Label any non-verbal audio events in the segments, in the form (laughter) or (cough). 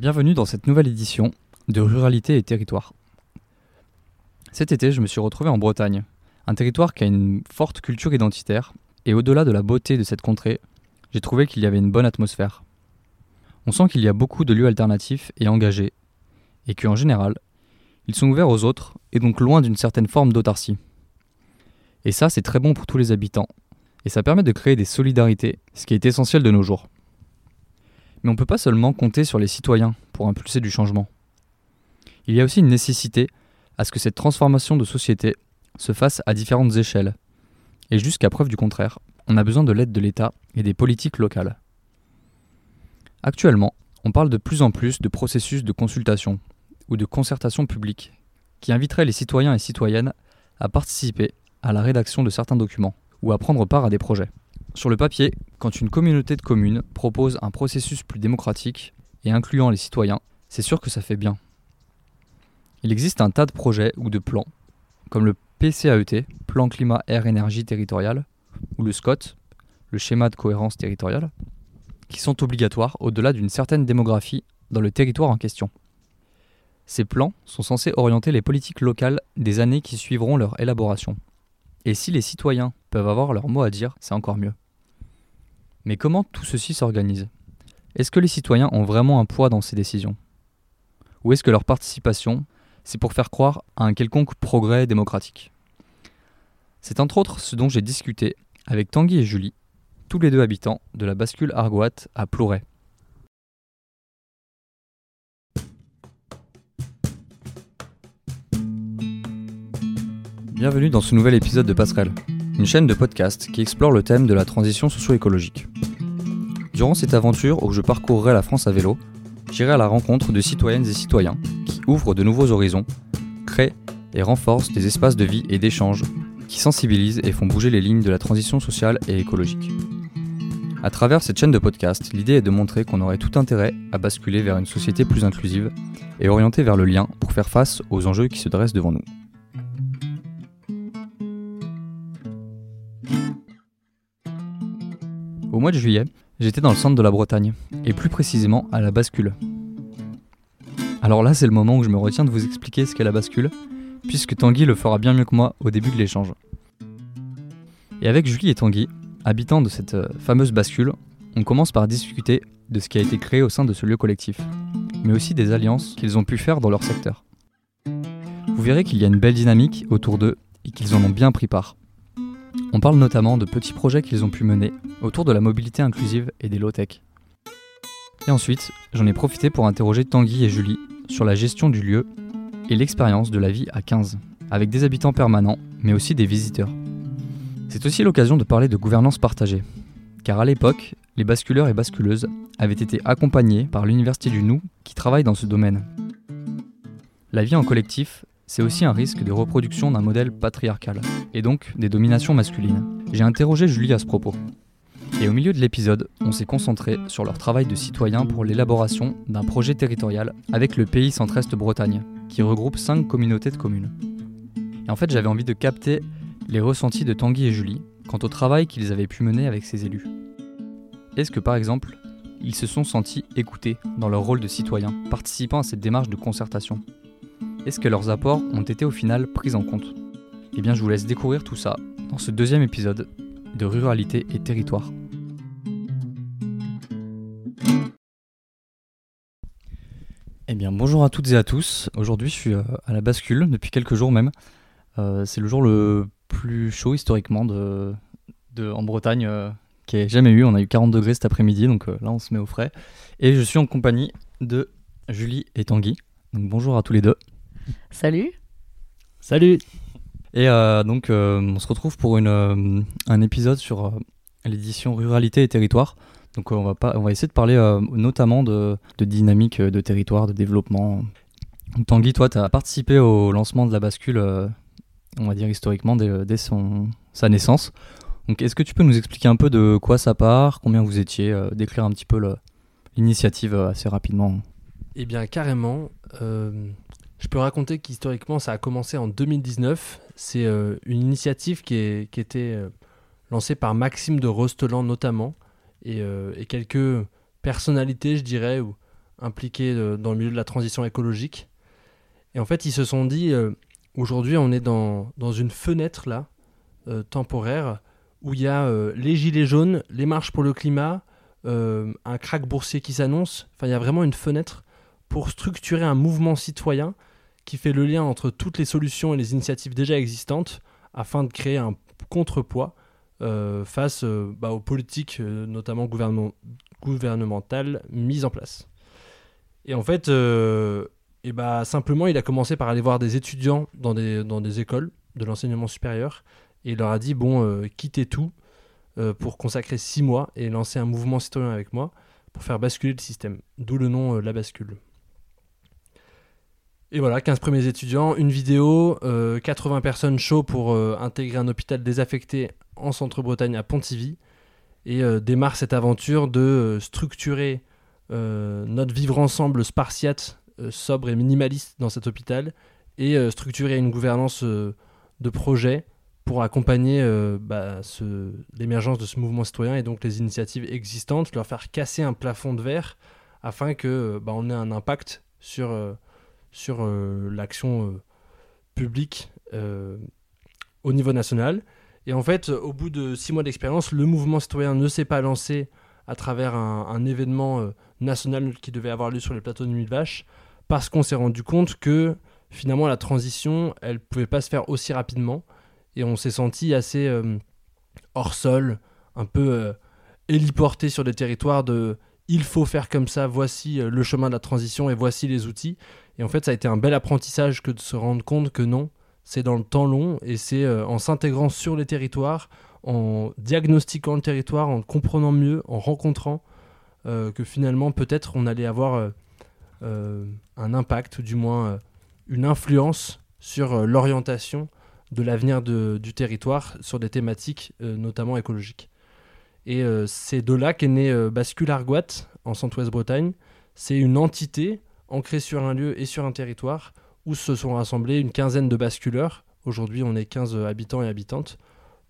Bienvenue dans cette nouvelle édition de Ruralité et Territoire. Cet été, je me suis retrouvé en Bretagne, un territoire qui a une forte culture identitaire, et au-delà de la beauté de cette contrée, j'ai trouvé qu'il y avait une bonne atmosphère. On sent qu'il y a beaucoup de lieux alternatifs et engagés, et qu'en général, ils sont ouverts aux autres et donc loin d'une certaine forme d'autarcie. Et ça, c'est très bon pour tous les habitants, et ça permet de créer des solidarités, ce qui est essentiel de nos jours. Mais on ne peut pas seulement compter sur les citoyens pour impulser du changement. Il y a aussi une nécessité à ce que cette transformation de société se fasse à différentes échelles. Et jusqu'à preuve du contraire, on a besoin de l'aide de l'État et des politiques locales. Actuellement, on parle de plus en plus de processus de consultation ou de concertation publique qui inviteraient les citoyens et citoyennes à participer à la rédaction de certains documents ou à prendre part à des projets. Sur le papier, quand une communauté de communes propose un processus plus démocratique et incluant les citoyens, c'est sûr que ça fait bien. Il existe un tas de projets ou de plans, comme le PCAET, Plan Climat Air Énergie Territorial, ou le SCOT, le schéma de cohérence territoriale, qui sont obligatoires au-delà d'une certaine démographie dans le territoire en question. Ces plans sont censés orienter les politiques locales des années qui suivront leur élaboration. Et si les citoyens peuvent avoir leur mot à dire, c'est encore mieux. Mais comment tout ceci s'organise? Est-ce que les citoyens ont vraiment un poids dans ces décisions? Ou est-ce que leur participation, c'est pour faire croire à un quelconque progrès démocratique? C'est entre autres ce dont j'ai discuté avec Tanguy et Julie, tous les deux habitants de la bascule Argoat à Plouray. Bienvenue dans ce nouvel épisode de Passerelle, une chaîne de podcast qui explore le thème de la transition socio-écologique. Durant cette aventure où je parcourrai la France à vélo, j'irai à la rencontre de citoyennes et citoyens qui ouvrent de nouveaux horizons, créent et renforcent des espaces de vie et d'échange qui sensibilisent et font bouger les lignes de la transition sociale et écologique. À travers cette chaîne de podcast, l'idée est de montrer qu'on aurait tout intérêt à basculer vers une société plus inclusive et orientée vers le lien pour faire face aux enjeux qui se dressent devant nous. Au mois de juillet, j'étais dans le centre de la Bretagne, et plus précisément à la bascule. Alors là, c'est le moment où je me retiens de vous expliquer ce qu'est la bascule, puisque Tanguy le fera bien mieux que moi au début de l'échange. Et avec Julie et Tanguy, habitants de cette euh, fameuse bascule, on commence par discuter de ce qui a été créé au sein de ce lieu collectif, mais aussi des alliances qu'ils ont pu faire dans leur secteur. Vous verrez qu'il y a une belle dynamique autour d'eux et qu'ils en ont bien pris part. On parle notamment de petits projets qu'ils ont pu mener autour de la mobilité inclusive et des low-tech. Et ensuite, j'en ai profité pour interroger Tanguy et Julie sur la gestion du lieu et l'expérience de la vie à 15, avec des habitants permanents, mais aussi des visiteurs. C'est aussi l'occasion de parler de gouvernance partagée, car à l'époque, les basculeurs et basculeuses avaient été accompagnés par l'Université du Nou qui travaille dans ce domaine. La vie en collectif c'est aussi un risque de reproduction d'un modèle patriarcal, et donc des dominations masculines. J'ai interrogé Julie à ce propos. Et au milieu de l'épisode, on s'est concentré sur leur travail de citoyen pour l'élaboration d'un projet territorial avec le pays Centre-Est Bretagne, qui regroupe 5 communautés de communes. Et en fait, j'avais envie de capter les ressentis de Tanguy et Julie quant au travail qu'ils avaient pu mener avec ces élus. Est-ce que par exemple, ils se sont sentis écoutés dans leur rôle de citoyen, participant à cette démarche de concertation? Est-ce que leurs apports ont été au final pris en compte? Eh bien, je vous laisse découvrir tout ça dans ce deuxième épisode de Ruralité et Territoire. Eh bien, bonjour à toutes et à tous. Aujourd'hui, je suis euh, à la bascule depuis quelques jours même. Euh, c'est le jour le plus chaud historiquement de, en Bretagne euh, qui ait jamais eu. On a eu 40 degrés cet après-midi, donc là, on se met au frais. Et je suis en compagnie de Julie et Tanguy. Donc, bonjour à tous les deux. Salut. Salut. Et euh, donc, euh, on se retrouve pour une, euh, un épisode sur l'édition Ruralité et Territoire. Donc, on va, pas, on va essayer de parler notamment de, de, dynamique de territoire, de développement. Tanguy, toi, tu as participé au lancement de la bascule, on va dire historiquement, dès, dès son, sa naissance. Donc, est-ce que tu peux nous expliquer un peu de quoi ça part, combien vous étiez, décrire un petit peu l'initiative assez rapidement? Eh bien, carrément. Je peux raconter qu'historiquement, ça a commencé en 2019. C'est euh, une initiative qui, est, qui était euh, lancée par Maxime de Rostelan notamment, et, euh, quelques personnalités, je dirais, ou impliqués dans le milieu de la transition écologique. Et en fait, ils se sont dit, aujourd'hui, on est dans, dans, une fenêtre là, temporaire, où il y a les gilets jaunes, les marches pour le climat, un crack boursier qui s'annonce. Enfin, il y a vraiment une fenêtre pour structurer un mouvement citoyen qui fait le lien entre toutes les solutions et les initiatives déjà existantes afin de créer un contrepoids euh, face euh, bah, aux politiques, euh, notamment gouvernementales, mises en place. Et en fait, et bah, simplement, il a commencé par aller voir des étudiants dans des, dans des écoles de l'enseignement supérieur et il leur a dit bon, quittez tout pour consacrer six mois et lancer un mouvement citoyen avec moi pour faire basculer le système. D'où le nom La Bascule. Et voilà, 15 premiers étudiants, une vidéo, 80 euh, personnes chauds pour euh, intégrer un hôpital désaffecté en Centre-Bretagne à Pontivy. Et euh, démarre cette aventure de structurer notre vivre ensemble spartiate, sobre et minimaliste dans cet hôpital. Et structurer une gouvernance de projet pour accompagner bah, l'émergence de ce mouvement citoyen et donc les initiatives existantes, leur faire casser un plafond de verre afin que bah, on ait un impact sur sur euh, l'action euh, publique euh, au niveau national. Et en fait, au bout de six mois d'expérience, le mouvement citoyen ne s'est pas lancé à travers un, événement national qui devait avoir lieu sur les plateaux de Nuit de Vache, parce qu'on s'est rendu compte que finalement la transition, elle ne pouvait pas se faire aussi rapidement. Et on s'est senti assez hors sol, un peu héliporté sur des territoires de il faut faire comme ça, voici le chemin de la transition et voici les outils. Et en fait, ça a été un bel apprentissage que de se rendre compte que non, c'est dans le temps long et c'est euh, en s'intégrant sur les territoires, en diagnostiquant le territoire, en comprenant mieux, en rencontrant, euh, que finalement peut-être on allait avoir euh, un impact, ou du moins une influence sur l'orientation de l'avenir du territoire sur des thématiques notamment écologiques. Et c'est de là qu'est né Bascule Argoat en Centre-Ouest Bretagne. C'est une entité ancré sur un lieu et sur un territoire où se sont rassemblés une quinzaine de basculeurs. Aujourd'hui, on est 15 habitants et habitantes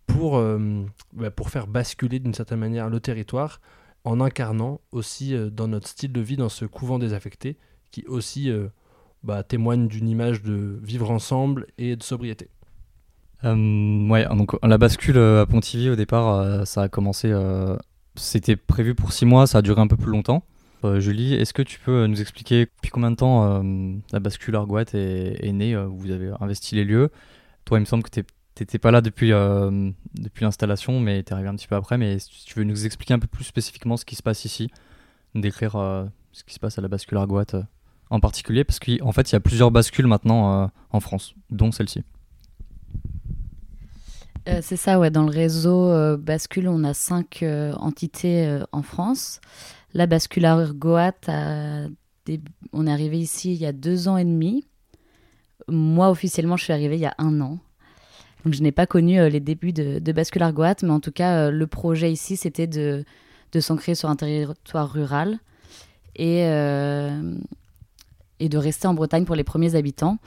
pour, euh, bah, pour faire basculer d'une certaine manière le territoire en incarnant aussi euh, dans notre style de vie, dans ce couvent désaffecté qui aussi euh, bah, témoigne d'une image de vivre ensemble et de sobriété. ouais, donc la bascule à Pontivy au départ, ça a commencé, c'était prévu pour six mois, ça a duré un peu plus longtemps. Euh, Julie, est-ce que tu peux euh, nous expliquer depuis combien de temps euh, la bascule Argoat est, née Vous avez investi les lieux? Toi, il me semble que tu n'étais pas là depuis, l'installation, mais tu es arrivé un petit peu après. Mais si tu veux nous expliquer un peu plus spécifiquement ce qui se passe ici, décrire ce qui se passe à la bascule Argoat en particulier, parce qu'en fait, il y a plusieurs bascules maintenant en France, dont celle-ci. c'est ça, ouais. Dans le réseau Bascule, on a cinq entités en France. La basculaire Goat, on est arrivé ici il y a deux ans et demi. Moi, officiellement, je suis arrivée il y a un an. Donc, je n'ai pas connu euh, les débuts de, de Bascular Goat, mais en tout cas, euh, le projet ici, c'était de, s'ancrer sur un territoire rural et, euh, et de rester en Bretagne pour les premiers habitants.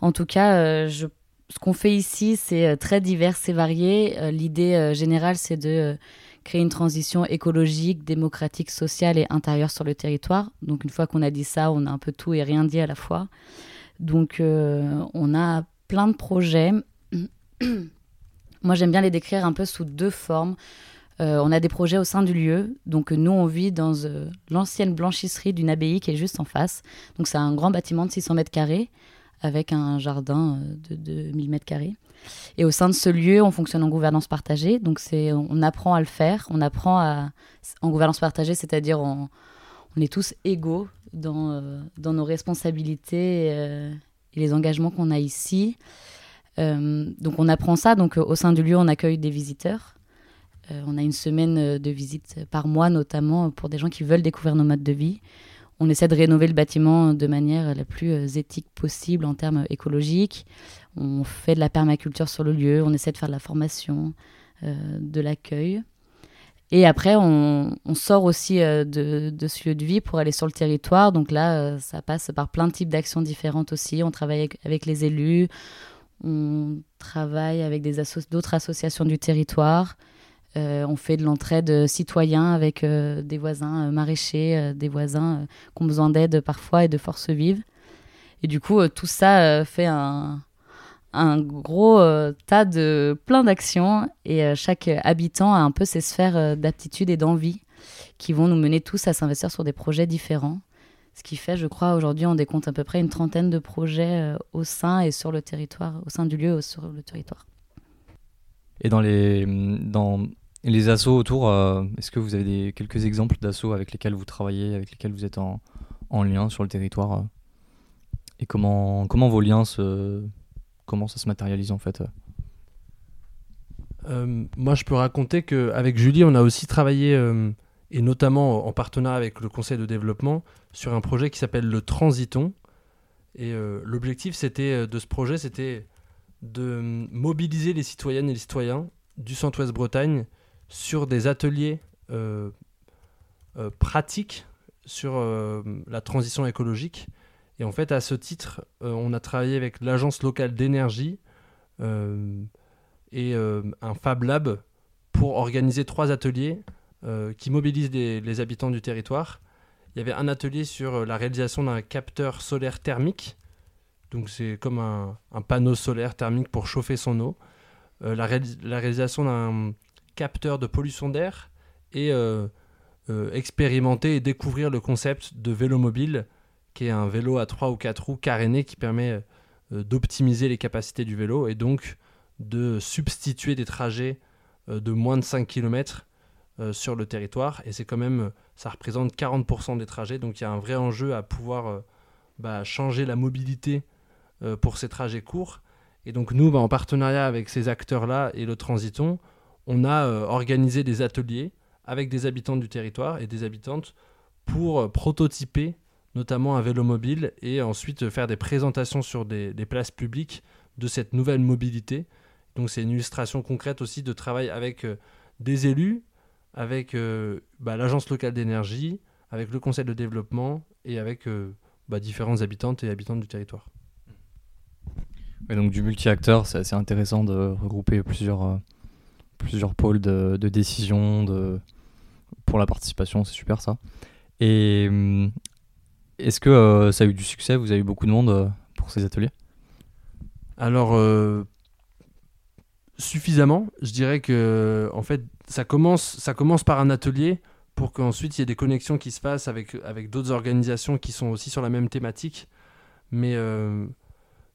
En tout cas, ce qu'on fait ici, c'est très divers et varié. L'idée générale, c'est de créer une transition écologique, démocratique, sociale et intérieure sur le territoire. Donc une fois qu'on a dit ça, on a un peu tout et rien dit à la fois. Donc euh, on a plein de projets. (clears throat) Moi j'aime bien les décrire un peu sous deux formes. Euh, on a des projets au sein du lieu. Donc nous on vit dans euh, l'ancienne blanchisserie d'une abbaye qui est juste en face. Donc c'est un grand bâtiment de 600 mètres carrés avec un jardin de, de 1000 mètres carrés. Et au sein de ce lieu, on fonctionne en gouvernance partagée. Donc, c'est, on apprend à le faire. On apprend à, en gouvernance partagée, c'est-à-dire on, est tous égaux dans, euh, nos responsabilités euh, et les engagements qu'on a ici. Euh, donc, on apprend ça. Donc, au sein du lieu, on accueille des visiteurs. on a une semaine de visite par mois, notamment pour des gens qui veulent découvrir nos modes de vie on essaie de rénover le bâtiment de manière la plus éthique possible en termes écologiques on fait de la permaculture sur le lieu, on essaie de faire de la formation, euh, de l'accueil. Et après, on, sort aussi euh, de, ce lieu de vie pour aller sur le territoire. Donc là, euh, ça passe par plein de types d'actions différentes aussi. On travaille avec, les élus, on travaille avec d'autres associations du territoire. On fait de l'entraide citoyen avec des voisins maraîchers, des voisins qui ont besoin d'aide parfois et de force vive. Et du coup, tout ça fait un, un gros tas de plein d'actions et chaque habitant a un peu ses sphères d'aptitude et d'envie qui vont nous mener tous à s'investir sur des projets différents. Ce qui fait, je crois, aujourd'hui, on décompte à peu près une trentaine de projets euh, au sein et sur le territoire, au sein du lieu, sur le territoire. Et dans les, dans les assos autour, euh, est-ce que vous avez quelques exemples d'assauts avec lesquels vous travaillez, avec lesquels vous êtes en, en lien sur le territoire euh Et comment, comment vos liens se, comment ça se matérialise en fait Moi, je peux raconter qu'avec Julie, on a aussi travaillé et notamment en partenariat avec le conseil de développement, sur un projet qui s'appelle le Transiton. Et euh, l'objectif euh, de ce projet, c'était de mobiliser les citoyennes et les citoyens du Centre-Ouest Bretagne sur des ateliers euh, pratiques sur la transition écologique. Et en fait, à ce titre, on a travaillé avec l'agence locale d'énergie et un Fab Lab pour organiser trois ateliers euh, qui mobilise les, habitants du territoire. Il y avait un atelier sur euh, la réalisation d'un capteur solaire thermique. Donc c'est comme un, panneau solaire thermique pour chauffer son eau. Euh, la, réalisation d'un capteur de pollution d'air et expérimenter et découvrir le concept de vélo mobile, qui est un vélo à 3 ou 4 roues caréné qui permet d'optimiser les capacités du vélo et donc de substituer des trajets de moins de 5 km euh, sur le territoire. Et c'est quand même ça représente 40% des trajets. Donc il y a un vrai enjeu à pouvoir euh, bah, changer la mobilité euh, pour ces trajets courts. Et donc nous bah, en partenariat avec ces acteurs là et le Transiton on a organisé des ateliers avec des habitants du territoire et des habitantes pour prototyper notamment un vélo mobile et ensuite faire des présentations sur des, places publiques de cette nouvelle mobilité donc c'est une illustration concrète aussi de travail avec des élus avec euh, bah, l'agence locale d'énergie, avec le conseil de développement et avec euh, bah, différentes habitantes et habitants du territoire. donc du multi-acteur, c'est assez intéressant de regrouper plusieurs, euh, plusieurs pôles de, décision de, pour la participation, c'est super ça. Et est-ce que ça a eu du succès? Vous avez eu beaucoup de monde pour ces ateliers? Alors, suffisamment. Je dirais que en fait, ça commence, ça commence par un atelier pour qu'ensuite il y ait des connexions qui se fassent avec, avec d'autres organisations qui sont aussi sur la même thématique. Mais euh,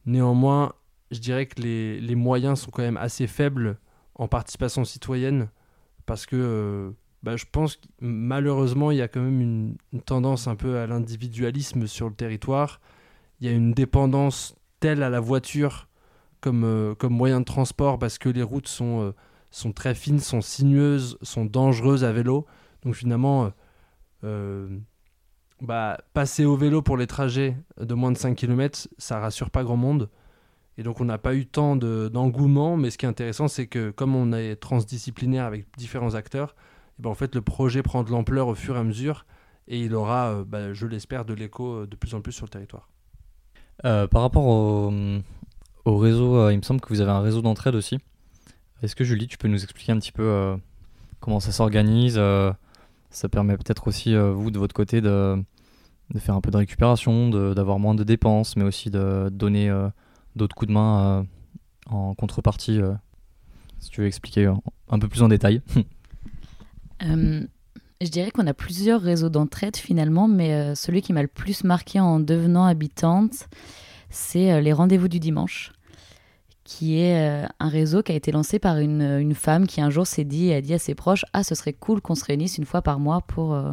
néanmoins, je dirais que les, les, moyens sont quand même assez faibles en participation citoyenne parce que euh, bah, je pense que malheureusement il y a quand même une, tendance un peu à l'individualisme sur le territoire. Il y a une dépendance telle à la voiture comme, euh, moyen de transport parce que les routes sont, euh, sont très fines, sont sinueuses, sont dangereuses à vélo. Donc finalement, bah, passer au vélo pour les trajets de moins de 5 km, ça rassure pas grand monde. Et donc on n'a pas eu tant d'engouement, mais ce qui est intéressant, c'est que comme on est transdisciplinaire avec différents acteurs, et ben en fait le projet prend de l'ampleur au fur et à mesure, et il aura, bah, je l'espère, de l'écho de plus en plus sur le territoire. par rapport au, au réseau, euh, il me semble que vous avez un réseau d'entraide aussi. Est-ce que Julie, tu peux nous expliquer un petit peu euh, comment ça s'organise euh, Ça permet peut-être aussi, vous, de votre côté, de, faire un peu de récupération, d'avoir moins de dépenses, mais aussi de donner d'autres coups de main en contrepartie. si tu veux expliquer un peu plus en détail. (laughs) je dirais qu'on a plusieurs réseaux d'entraide finalement, mais celui qui m'a le plus marqué en devenant habitante, c'est les rendez-vous du dimanche qui est euh, un réseau qui a été lancé par une, femme qui un jour s'est dit, a dit à ses proches, ah ce serait cool qu'on se réunisse une fois par mois pour, euh,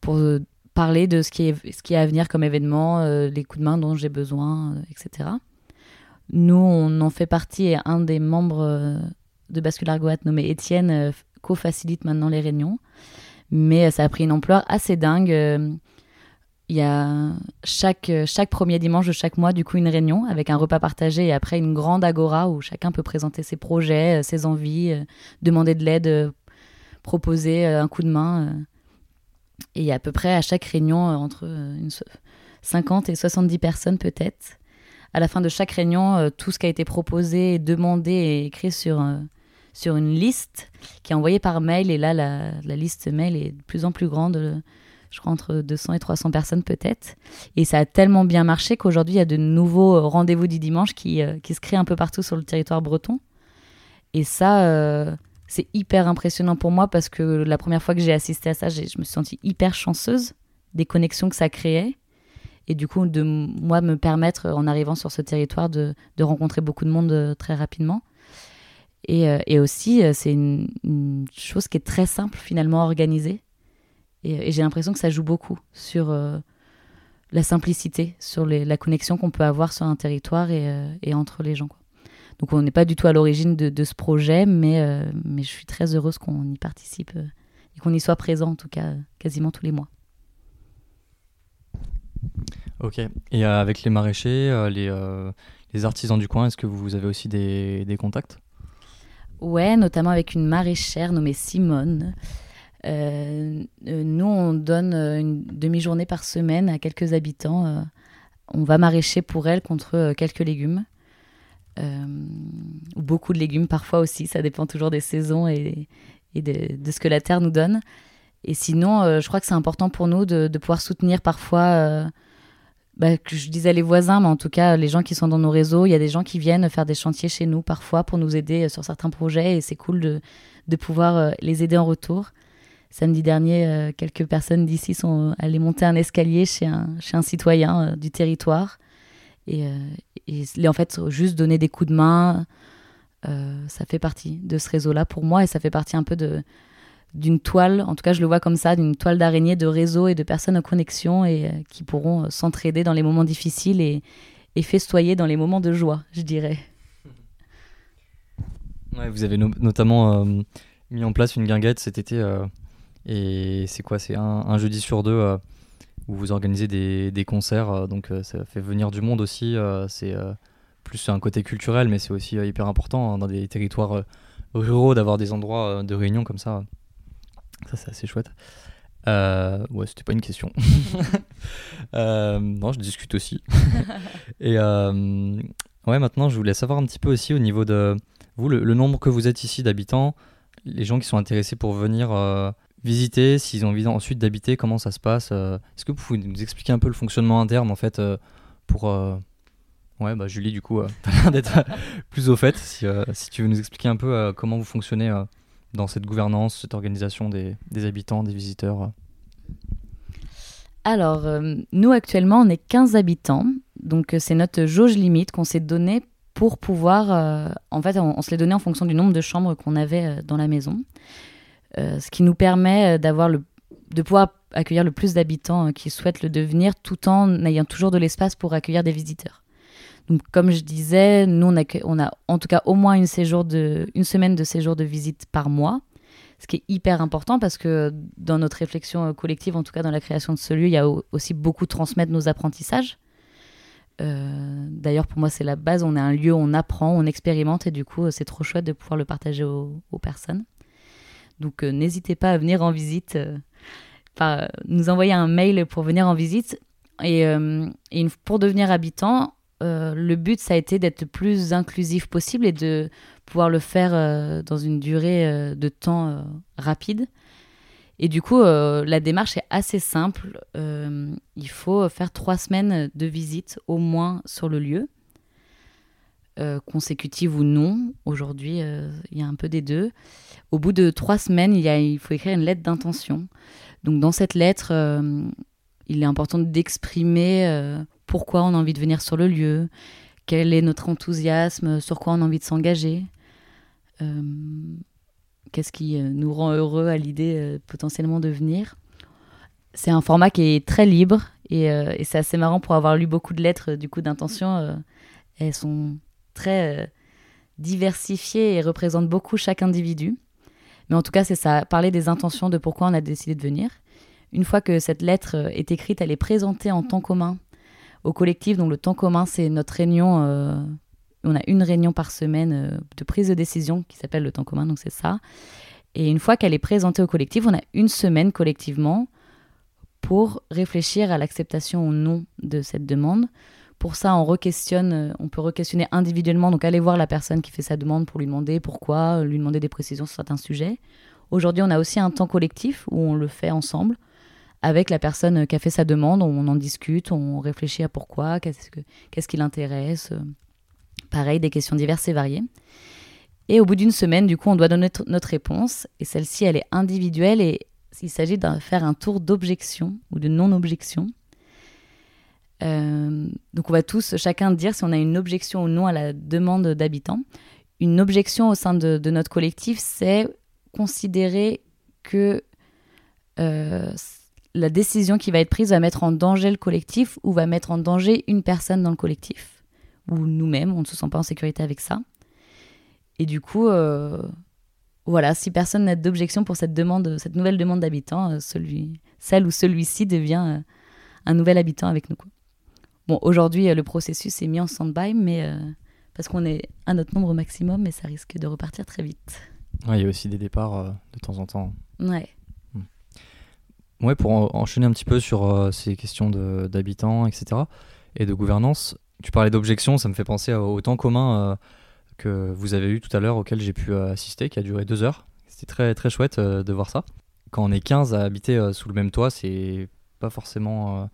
pour euh, parler de ce qui, ce qui est à venir comme événement, les coups de main dont j'ai besoin, etc. Nous, on en fait partie et un des membres de Bascule Argoat nommé Étienne co-facilite maintenant les réunions. Mais ça a pris une ampleur assez dingue il y a chaque, premier dimanche de chaque mois, du coup, une réunion avec un repas partagé et après une grande agora où chacun peut présenter ses projets, euh, ses envies, euh, demander de l'aide, euh, proposer un coup de main. Et il y a à peu près à chaque réunion entre une 50 et 70 personnes peut-être. À la fin de chaque réunion, tout ce qui a été proposé, demandé et écrit sur, sur une liste qui est envoyée par mail. Et là, la, liste mail est de plus en plus grande. Je crois entre 200 et 300 personnes peut-être. Et ça a tellement bien marché qu'aujourd'hui, il y a de nouveaux rendez-vous du dimanche qui, qui se créent un peu partout sur le territoire breton. Et ça, c'est hyper impressionnant pour moi parce que la première fois que j'ai assisté à ça, je me suis sentie hyper chanceuse des connexions que ça créait. Et du coup, de moi me permettre, en arrivant sur ce territoire, de, rencontrer beaucoup de monde euh, très rapidement. Et, euh, aussi, euh, c'est une, chose qui est très simple, finalement, organisée. Et, et j'ai l'impression que ça joue beaucoup sur la simplicité, sur la connexion qu'on peut avoir sur un territoire et, entre les gens. Donc on n'est pas du tout à l'origine de, ce projet, mais, euh, mais je suis très heureuse qu'on y participe euh, et qu'on y soit présent, en tout cas, quasiment tous les mois. Ok. Et euh, avec les maraîchers, les, les, artisans du coin, est-ce que vous avez aussi des, contacts? Ouais, notamment avec une maraîchère nommée Simone. nous, on donne une demi-journée par semaine à quelques habitants. on va maraîcher pour elle contre quelques légumes. Euh, ou beaucoup de légumes parfois aussi, ça dépend toujours des saisons et, de, ce que la terre nous donne. Et sinon, euh, je crois que c'est important pour nous de, pouvoir soutenir parfois, euh, bah, que je disais les voisins, mais en tout cas les gens qui sont dans nos réseaux. Il y a des gens qui viennent faire des chantiers chez nous parfois pour nous aider sur certains projets et c'est cool de, de, pouvoir les aider en retour. Samedi dernier, quelques personnes d'ici sont allées monter un escalier chez un, chez un citoyen du territoire. Et, et en fait, juste donner des coups de main, euh, ça fait partie de ce réseau-là pour moi et ça fait partie un peu de d'une toile, en tout cas je le vois comme ça, d'une toile d'araignée de réseaux et de personnes en connexion et euh, qui pourront euh, s'entraider dans les moments difficiles et, festoyer dans les moments de joie, je dirais. (laughs) Ouais, vous avez notamment mis en place une guinguette cet été et c'est quoi C'est un, jeudi sur deux où vous organisez des, concerts, euh, donc euh, ça fait venir du monde aussi. Euh, c'est plus un côté culturel, mais c'est aussi hyper important hein, dans des territoires ruraux d'avoir des endroits de réunion comme ça. Ça, c'est assez chouette. ouais, c'était pas une question. (laughs) non, je discute aussi. (laughs) Et ouais, maintenant, je voulais savoir un petit peu aussi au niveau de vous, le, le nombre que vous êtes ici d'habitants, les gens qui sont intéressés pour venir visiter, s'ils ont envie ensuite d'habiter, comment ça se passe. Euh, est-ce que vous pouvez nous expliquer un peu le fonctionnement interne en fait euh, pour euh, Ouais, bah Julie, du coup, (laughs) tu as l'air d'être plus au fait. Si, si, tu veux nous expliquer un peu comment vous fonctionnez dans cette gouvernance, cette organisation des, habitants, des visiteurs. Alors, nous actuellement, on est 15 habitants. Donc, c'est notre jauge limite qu'on s'est donnée pour pouvoir. en fait, on, se l'est donné en fonction du nombre de chambres qu'on avait dans la maison. Euh, ce qui nous permet euh, d'avoir le, de pouvoir accueillir le plus d'habitants euh, qui souhaitent le devenir tout en ayant toujours de l'espace pour accueillir des visiteurs. Donc, comme je disais, nous, on a, en tout cas au moins une, semaine de séjour de visite par mois, ce qui est hyper important parce que dans notre réflexion collective, en tout cas dans la création de ce lieu, il y a aussi beaucoup de transmettre nos apprentissages. D'ailleurs, pour moi, c'est la base. On est un lieu on apprend, on expérimente et du coup, c'est trop chouette de pouvoir le partager aux personnes. Donc euh, n'hésitez pas à venir en visite, euh, nous envoyer un mail pour venir en visite. Et, euh, pour devenir habitant, le but, ça a été d'être le plus inclusif possible et de pouvoir le faire dans une durée de temps rapide. Et du coup, la démarche est assez simple. il faut faire trois semaines de visite au moins sur le lieu. Euh, consécutive ou non. Aujourd'hui, euh, il y a un peu des deux. Au bout de trois semaines, il, faut écrire une lettre d'intention. Donc dans cette lettre, euh, il est important d'exprimer pourquoi on a envie de venir sur le lieu, quel est notre enthousiasme, sur quoi on a envie de s'engager. Qu'est-ce qui nous rend heureux à l'idée potentiellement de venir C'est un format qui est très libre et, c'est assez marrant pour avoir lu beaucoup de lettres du coup d'intention. elles sont très euh, diversifié et représente beaucoup chaque individu. Mais en tout cas, c'est ça, parler des intentions de pourquoi on a décidé de venir. Une fois que cette lettre euh, est écrite, elle est présentée en temps commun au collectif. Donc le temps commun, c'est notre réunion. Euh, on a une réunion par semaine de prise de décision qui s'appelle le temps commun, donc c'est ça. Et une fois qu'elle est présentée au collectif, on a une semaine collectivement pour réfléchir à l'acceptation ou non de cette demande, Pour ça, on re-questionne, on peut re-questionner individuellement, donc aller voir la personne qui fait sa demande pour lui demander pourquoi, lui demander des précisions sur certains sujets. Aujourd'hui, on a aussi un temps collectif où on le fait ensemble avec la personne qui a fait sa demande, on en discute, on réfléchit à pourquoi, qu'est-ce, que, qu'est-ce qui l'intéresse. Pareil, des questions diverses et variées. Et au bout d'une semaine, du coup, on doit donner notre réponse. Et celle-ci, elle est individuelle et il s'agit de faire un tour d'objection ou de non-objection. Euh, donc on va tous, chacun dire si on a une objection ou non à la demande d'habitants. Une objection au sein de, notre collectif, c'est considérer que euh, la décision qui va être prise va mettre en danger le collectif ou va mettre en danger une personne dans le collectif. Ou nous-mêmes, on ne se sent pas en sécurité avec ça. Et du coup, euh, voilà, si personne n'a d'objection pour cette demande, cette nouvelle demande d'habitant, celui, celle ou celui-ci devient un nouvel habitant avec nous. Bon, aujourd'hui, euh, le processus est mis en stand-by, mais euh, parce qu'on est à notre nombre maximum, mais ça risque de repartir très vite. il y a aussi des départs euh, de temps en temps. Ouais. Ouais, pour enchaîner un petit peu sur ces questions d'habitants, etc., et de gouvernance, tu parlais d'objection, ça me fait penser au temps commun que vous avez eu tout à l'heure, auquel j'ai pu assister, qui a duré deux heures. C'était très, très chouette de voir ça. Quand on est 15 à habiter sous le même toit, c'est pas forcément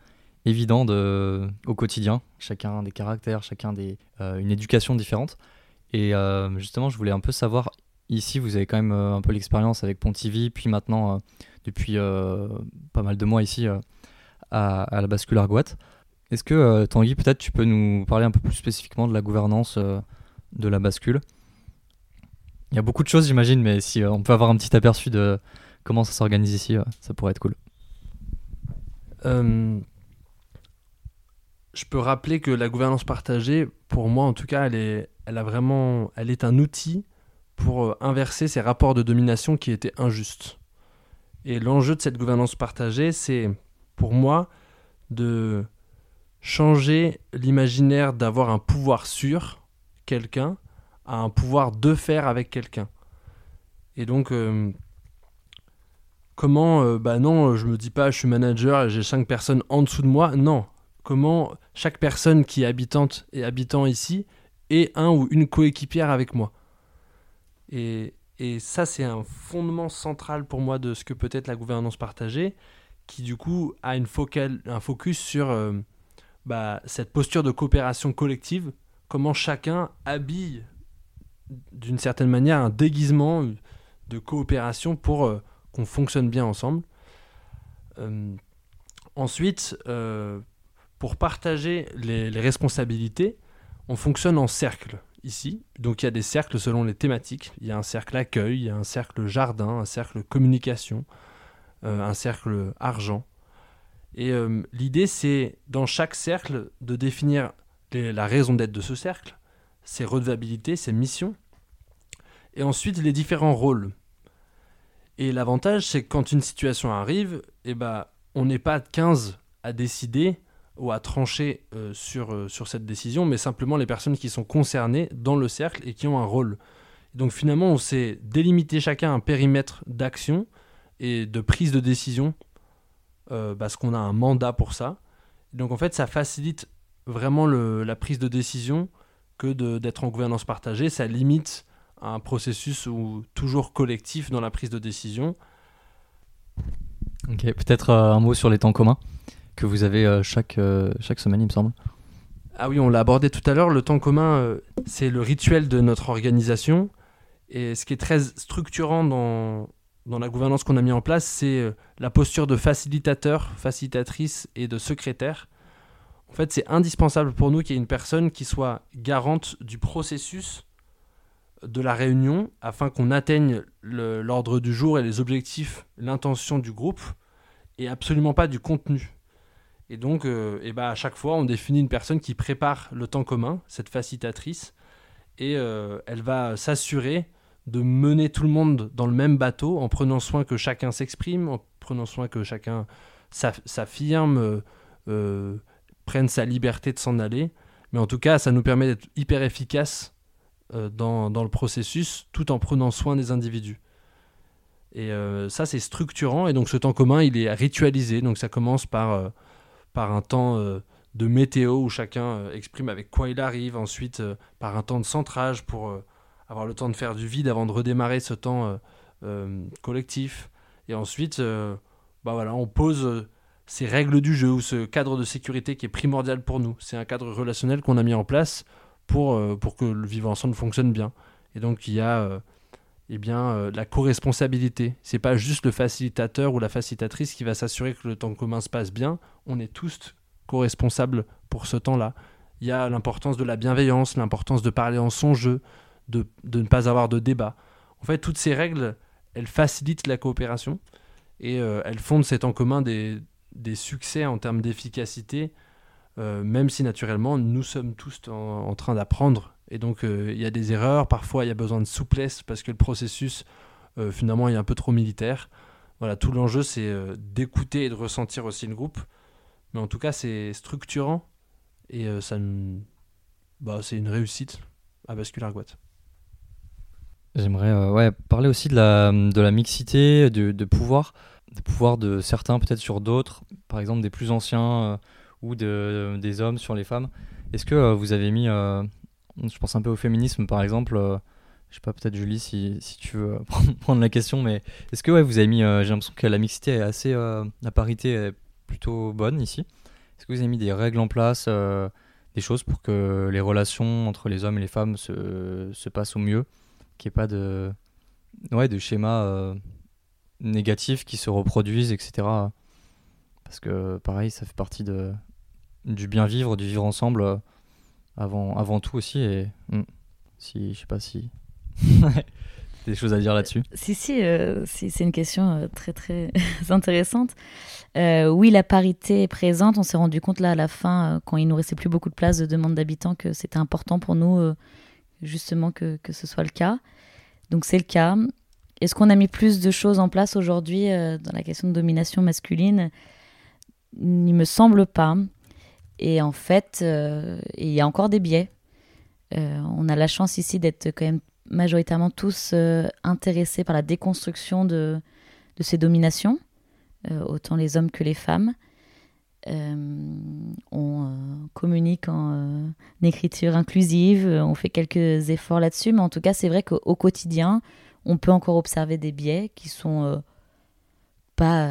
évident de, au quotidien, chacun des caractères, chacun des, euh, une éducation différente. Et euh, justement, je voulais un peu savoir, ici, vous avez quand même euh, un peu l'expérience avec Pontivy, puis maintenant, depuis pas mal de mois ici, à, à, la bascule Argoat. Est-ce que, Tanguy, peut-être tu peux nous parler un peu plus spécifiquement de la gouvernance de la bascule? Il y a beaucoup de choses, j'imagine, mais si on peut avoir un petit aperçu de comment ça s'organise ici, ça pourrait être cool je peux rappeler que la gouvernance partagée, pour moi en tout cas, elle est, elle a vraiment, elle est un outil pour euh, inverser ces rapports de domination qui étaient injustes. Et l'enjeu de cette gouvernance partagée, c'est pour moi de changer l'imaginaire d'avoir un pouvoir sur quelqu'un à un pouvoir de faire avec quelqu'un. Et donc, euh, comment, euh, bah non, je me dis pas, je suis manager j'ai cinq personnes en dessous de moi. Non, comment chaque personne qui est habitante et habitant ici est un ou une coéquipière avec moi. Et, ça, c'est un fondement central pour moi de ce que peut être la gouvernance partagée, qui du coup a un focus sur euh, bah, cette posture de coopération collective, comment chacun habille d'une certaine manière un déguisement de coopération pour euh, qu'on fonctionne bien ensemble. Euh, ensuite, pour partager les, responsabilités, on fonctionne en cercle ici. Donc il y a des cercles selon les thématiques. Il y a un cercle accueil, il y a un cercle jardin, un cercle communication, euh, un cercle argent. Et euh, l'idée, c'est dans chaque cercle de définir la raison d'être de ce cercle, ses redevabilités, ses missions, et ensuite les différents rôles. Et l'avantage, c'est que quand une situation arrive, eh ben, on n'est pas 15 à décider ou à trancher euh, sur, euh, sur cette décision, mais simplement les personnes qui sont concernées dans le cercle et qui ont un rôle. Donc finalement, on s'est délimité chacun un périmètre d'action et de prise de décision euh, parce qu'on a un mandat pour ça. Donc en fait, ça facilite vraiment la prise de décision que d'être en gouvernance partagée. Ça limite un processus ou toujours collectif dans la prise de décision. Ok, peut-être un mot sur les temps communs que vous avez euh, chaque, euh, chaque semaine, il me semble. Ah oui, on l'a abordé tout à l'heure. Le temps commun, euh, c'est le rituel de notre organisation. Et ce qui est très structurant dans, dans la gouvernance qu'on a mis en place, c'est la posture de facilitateur, facilitatrice et de secrétaire. En fait, c'est indispensable pour nous qu'il y ait une personne qui soit garante du processus de la réunion afin qu'on atteigne l'ordre du jour et les objectifs, l'intention du groupe et absolument pas du contenu. Et donc, euh, et bah, à chaque fois, on définit une personne qui prépare le temps commun, cette facilitatrice, et euh, elle va s'assurer de mener tout le monde dans le même bateau en prenant soin que chacun s'exprime, en prenant soin que chacun s'affirme, euh, prenne sa liberté de s'en aller. Mais en tout cas, ça nous permet d'être hyper efficace dans, dans, le processus tout en prenant soin des individus. Et ça, c'est structurant. Et donc, ce temps commun, il est ritualisé. Donc, ça commence par par un temps euh, de météo où chacun exprime avec quoi il arrive, ensuite par un temps de centrage pour avoir le temps de faire du vide avant de redémarrer ce temps collectif. Et ensuite, bah voilà, on pose ces règles du jeu ou ce cadre de sécurité qui est primordial pour nous. C'est un cadre relationnel qu'on a mis en place pour, pour que le vivre ensemble fonctionne bien. Et donc il y a eh bien, euh, la co-responsabilité. C'est pas juste le facilitateur ou la facilitatrice qui va s'assurer que le temps commun se passe bien. On est tous co-responsables pour ce temps-là. Il y a l'importance de la bienveillance, l'importance de parler en son jeu, de, ne pas avoir de débat. En fait, toutes ces règles, elles facilitent la coopération et euh, elles font de ces temps communs des, succès en termes d'efficacité, euh, même si naturellement nous sommes tous en train d'apprendre et donc, euh, il y a des erreurs. Parfois, il y a besoin de souplesse parce que le processus, euh, finalement, est un peu trop militaire. Voilà, tout l'enjeu, c'est euh, d'écouter et de ressentir aussi le groupe. Mais en tout cas, c'est structurant et ça, bah, c'est une réussite à Bascule Argoat. J'aimerais ouais, parler aussi de la, de la mixité, de, de pouvoir, de pouvoir de certains peut-être sur d'autres, par exemple des plus anciens ou de, des hommes sur les femmes. Est-ce que vous avez mis je pense un peu au féminisme, par exemple. Euh, je sais pas, peut-être Julie, si, si tu veux (laughs) prendre la question, mais est-ce que ouais, vous avez mis. Euh, j'ai l'impression que la mixité est assez. Euh, la parité est plutôt bonne ici. Est-ce que vous avez mis des règles en place, des choses pour que les relations entre les hommes et les femmes se, se passent au mieux Qu'il n'y ait pas de, ouais, de schémas négatifs qui se reproduisent, etc. Parce que pareil, ça fait partie de, du bien vivre, du vivre ensemble avant, avant tout aussi. Et hmm, si, je sais pas si. (laughs) des choses à dire là-dessus Si, si, euh, si c'est une question euh, très, très (laughs) intéressante. Euh, oui, la parité est présente. On s'est rendu compte là à la fin, quand il nous restait plus beaucoup de place de demande d'habitants, que c'était important pour nous, justement, que, que, ce soit le cas. Donc c'est le cas. Est-ce qu'on a mis plus de choses en place aujourd'hui dans la question de domination masculine? Il me semble pas. Et en fait, euh, il y a encore des biais. Euh, on a la chance ici d'être quand même majoritairement tous euh, intéressés par la déconstruction de, ces dominations, autant les hommes que les femmes. on communique en écriture inclusive, on fait quelques efforts là-dessus, mais en tout cas, c'est vrai qu'au quotidien, on peut encore observer des biais qui sont pas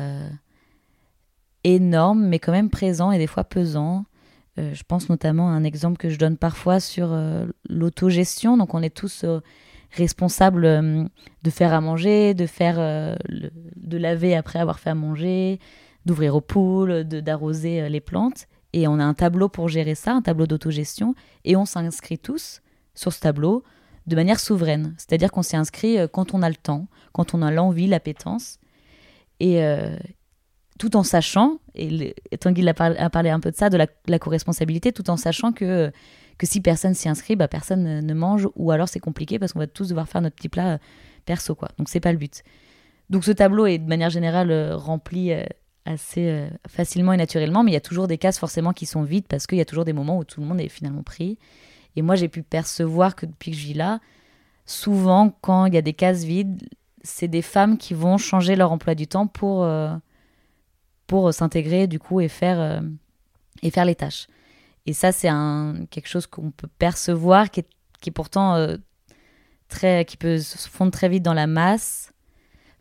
énormes, mais quand même présents et des fois pesants. Euh, je pense notamment à un exemple que je donne parfois sur euh, l'autogestion. Donc on est tous euh, responsables de faire à manger, de faire de laver après avoir fait à manger, d'ouvrir aux poules, d'arroser les plantes. Et on a un tableau pour gérer ça, un tableau d'autogestion, et on s'inscrit tous sur ce tableau de manière souveraine. C'est-à-dire qu'on s'est inscrit quand on a le temps, quand on a l'envie, l'appétence. Et, tout en sachant, et, Tanguy a, a, parlé un peu de ça, de la, la co-responsabilité, tout en sachant que, que si personne s'y inscrit, bah, personne ne mange, ou alors c'est compliqué parce qu'on va tous devoir faire notre petit plat euh, perso. Quoi. Donc c'est pas le but. Donc ce tableau est de manière générale euh, rempli euh, assez facilement et naturellement, mais il y a toujours des cases forcément qui sont vides parce qu'il y a toujours des moments où tout le monde est finalement pris. Et moi j'ai pu percevoir que depuis que je vis là, souvent quand il y a des cases vides, c'est des femmes qui vont changer leur emploi du temps pour pour s'intégrer du coup et faire, euh, et faire les tâches. Et ça, c'est un, quelque chose qu'on peut percevoir, qui est, qui pourtant euh, très, qui peut se fondre très vite dans la masse.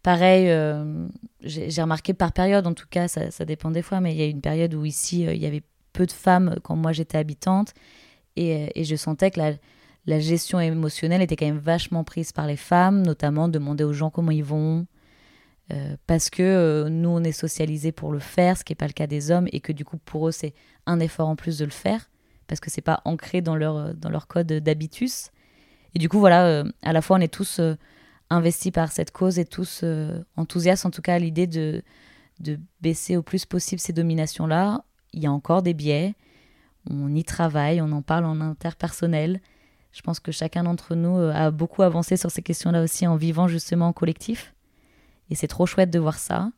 Pareil, euh, j'ai remarqué par période, en tout cas, ça, ça, dépend des fois, mais il y a une période où ici, il y avait peu de femmes quand moi j'étais habitante, et, je sentais que la gestion émotionnelle était quand même vachement prise par les femmes, notamment demander aux gens comment ils vont, euh, parce que euh, nous, on est socialisés pour le faire, ce qui n'est pas le cas des hommes, et que du coup, pour eux, c'est un effort en plus de le faire, parce que c'est pas ancré dans leur, euh, dans leur code d'habitus. Et du coup, voilà, à la fois, on est tous investis par cette cause et tous enthousiastes, en tout cas, à l'idée de, de baisser au plus possible ces dominations-là. Il y a encore des biais, on y travaille, on en parle en interpersonnel. Je pense que chacun d'entre nous a beaucoup avancé sur ces questions-là aussi en vivant justement en collectif. Et c'est trop chouette de voir ça.